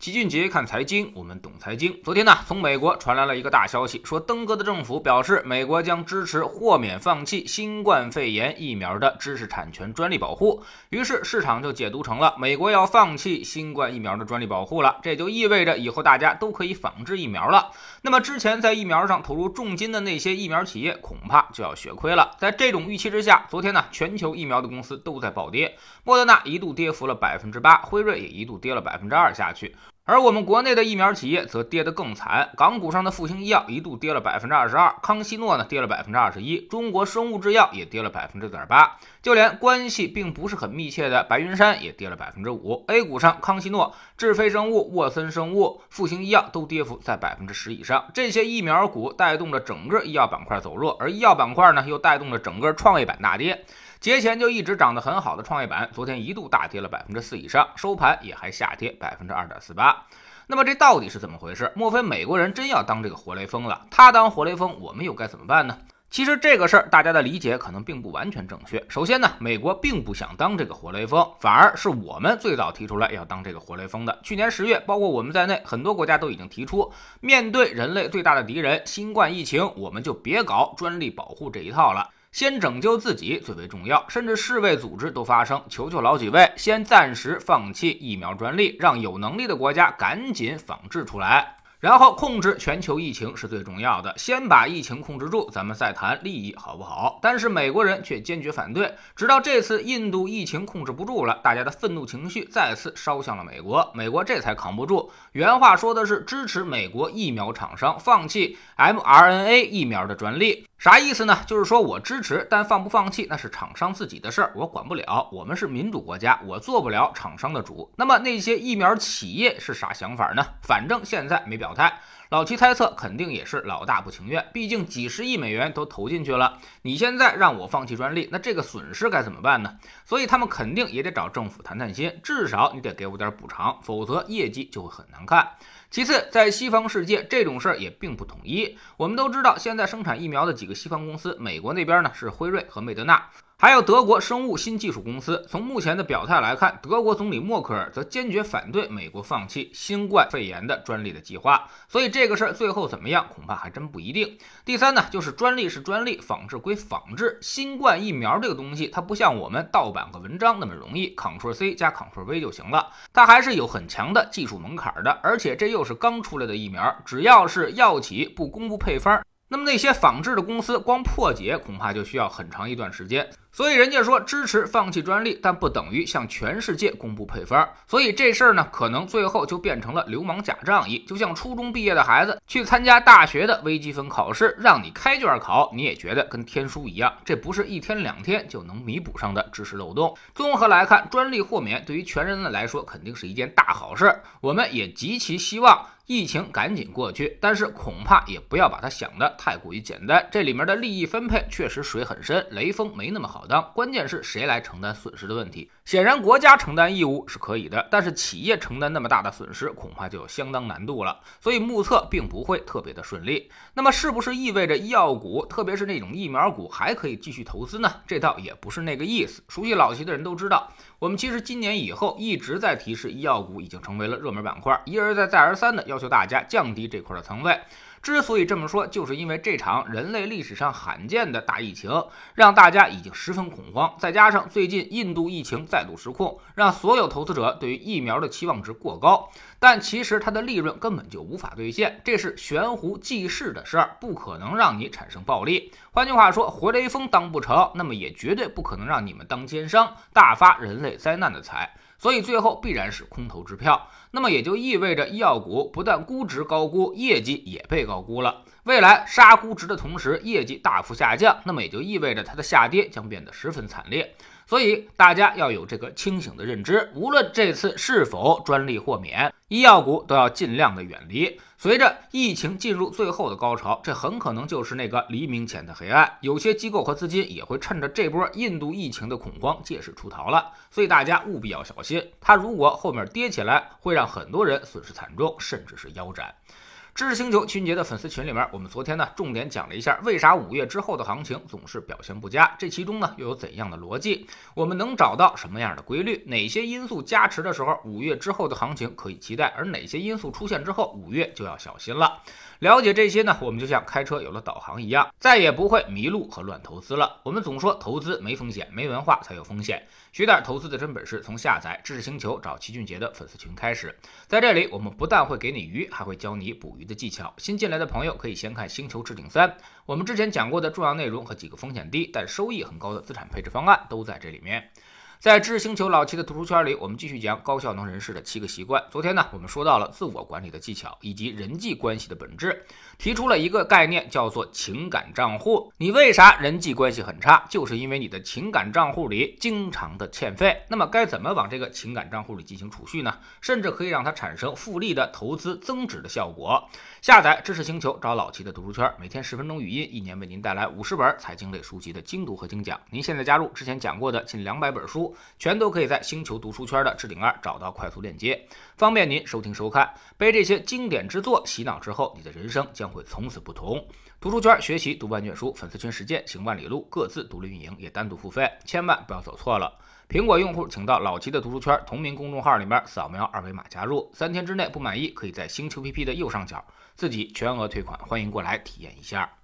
齐俊杰看财经，我们懂财经。昨天呢，从美国传来了一个大消息，说登哥的政府表示，美国将支持豁免放弃新冠肺炎疫苗的知识产权专利保护。于是市场就解读成了美国要放弃新冠疫苗的专利保护了，这就意味着以后大家都可以仿制疫苗了。那么之前在疫苗上投入重金的那些疫苗企业，恐怕就要血亏了。在这种预期之下，昨天呢，全球疫苗的公司都在暴跌，莫德纳一度跌幅了百分之八，辉瑞也一度跌了百分之二下去。而我们国内的疫苗企业则跌得更惨，港股上的复星医药一度跌了百分之二十二，康希诺呢跌了百分之二十一，中国生物制药也跌了百分之点八，就连关系并不是很密切的白云山也跌了百分之五。A 股上，康希诺、智飞生物、沃森生物、复星医药都跌幅在百分之十以上。这些疫苗股带动了整个医药板块走弱，而医药板块呢又带动了整个创业板大跌。节前就一直涨得很好的创业板，昨天一度大跌了百分之四以上，收盘也还下跌百分之二点四八。那么这到底是怎么回事？莫非美国人真要当这个活雷锋了？他当活雷锋，我们又该怎么办呢？其实这个事儿大家的理解可能并不完全正确。首先呢，美国并不想当这个活雷锋，反而是我们最早提出来要当这个活雷锋的。去年十月，包括我们在内，很多国家都已经提出，面对人类最大的敌人新冠疫情，我们就别搞专利保护这一套了。先拯救自己最为重要，甚至世卫组织都发声，求求老几位，先暂时放弃疫苗专利，让有能力的国家赶紧仿制出来。然后控制全球疫情是最重要的，先把疫情控制住，咱们再谈利益，好不好？但是美国人却坚决反对，直到这次印度疫情控制不住了，大家的愤怒情绪再次烧向了美国，美国这才扛不住。原话说的是支持美国疫苗厂商放弃 mRNA 疫苗的专利。啥意思呢？就是说我支持，但放不放弃那是厂商自己的事儿，我管不了。我们是民主国家，我做不了厂商的主。那么那些疫苗企业是啥想法呢？反正现在没表态。老齐猜测，肯定也是老大不情愿，毕竟几十亿美元都投进去了，你现在让我放弃专利，那这个损失该怎么办呢？所以他们肯定也得找政府谈谈心，至少你得给我点补偿，否则业绩就会很难看。其次，在西方世界，这种事儿也并不统一。我们都知道，现在生产疫苗的几个西方公司，美国那边呢是辉瑞和梅德纳。还有德国生物新技术公司，从目前的表态来看，德国总理默克尔则坚决反对美国放弃新冠肺炎的专利的计划。所以这个事儿最后怎么样，恐怕还真不一定。第三呢，就是专利是专利，仿制归仿制。新冠疫苗这个东西，它不像我们盗版个文章那么容易，Ctrl C 加 Ctrl V 就行了，它还是有很强的技术门槛的。而且这又是刚出来的疫苗，只要是药企不公布配方。那么那些仿制的公司光破解恐怕就需要很长一段时间，所以人家说支持放弃专利，但不等于向全世界公布配方。所以这事儿呢，可能最后就变成了流氓假仗义，就像初中毕业的孩子去参加大学的微积分考试，让你开卷考，你也觉得跟天书一样，这不是一天两天就能弥补上的知识漏洞。综合来看，专利豁免对于全人类来说肯定是一件大好事，我们也极其希望。疫情赶紧过去，但是恐怕也不要把它想得太过于简单。这里面的利益分配确实水很深，雷锋没那么好好当。关键是谁来承担损失的问题。显然，国家承担义务是可以的，但是企业承担那么大的损失，恐怕就有相当难度了。所以目测并不会特别的顺利。那么，是不是意味着医药股，特别是那种疫苗股，还可以继续投资呢？这倒也不是那个意思。熟悉老齐的人都知道，我们其实今年以后一直在提示，医药股已经成为了热门板块，一而再，再而三的要求大家降低这块的仓位。之所以这么说，就是因为这场人类历史上罕见的大疫情，让大家已经十分恐慌。再加上最近印度疫情再度失控，让所有投资者对于疫苗的期望值过高。但其实它的利润根本就无法兑现，这是悬壶济世的事儿，不可能让你产生暴利。换句话说，活雷锋当不成，那么也绝对不可能让你们当奸商，大发人类灾难的财。所以最后必然是空头支票，那么也就意味着医药股不但估值高估，业绩也被高估了。未来杀估值的同时，业绩大幅下降，那么也就意味着它的下跌将变得十分惨烈。所以大家要有这个清醒的认知，无论这次是否专利豁免，医药股都要尽量的远离。随着疫情进入最后的高潮，这很可能就是那个黎明前的黑暗。有些机构和资金也会趁着这波印度疫情的恐慌，借势出逃了。所以大家务必要小心，它如果后面跌起来，会让很多人损失惨重，甚至是腰斩。知识星球清洁的粉丝群里面，我们昨天呢重点讲了一下为啥五月之后的行情总是表现不佳，这其中呢又有怎样的逻辑？我们能找到什么样的规律？哪些因素加持的时候，五月之后的行情可以期待？而哪些因素出现之后，五月就要小心了？了解这些呢，我们就像开车有了导航一样，再也不会迷路和乱投资了。我们总说投资没风险，没文化才有风险。学点投资的真本事，从下载知识星球找齐俊杰的粉丝群开始。在这里，我们不但会给你鱼，还会教你捕鱼的技巧。新进来的朋友可以先看《星球置顶三》，我们之前讲过的重要内容和几个风险低但收益很高的资产配置方案都在这里面。在知识星球老七的读书圈里，我们继续讲高效能人士的七个习惯。昨天呢，我们说到了自我管理的技巧以及人际关系的本质，提出了一个概念，叫做情感账户。你为啥人际关系很差？就是因为你的情感账户里经常的欠费。那么该怎么往这个情感账户里进行储蓄呢？甚至可以让它产生复利的投资增值的效果。下载知识星球，找老七的读书圈，每天十分钟语音，一年为您带来五十本财经类书籍的精读和精讲。您现在加入之前讲过的近两百本书全都可以在星球读书圈的置顶二找到快速链接，方便您收听收看。被这些经典之作洗脑之后，你的人生将会从此不同。读书圈学习读万卷书，粉丝群实践行万里路，各自独立运营也单独付费，千万不要走错了。苹果用户请到老齐的读书圈同名公众号里面扫描二维码加入，三天之内不满意可以在星球 PP 的右上角自己全额退款，欢迎过来体验一下。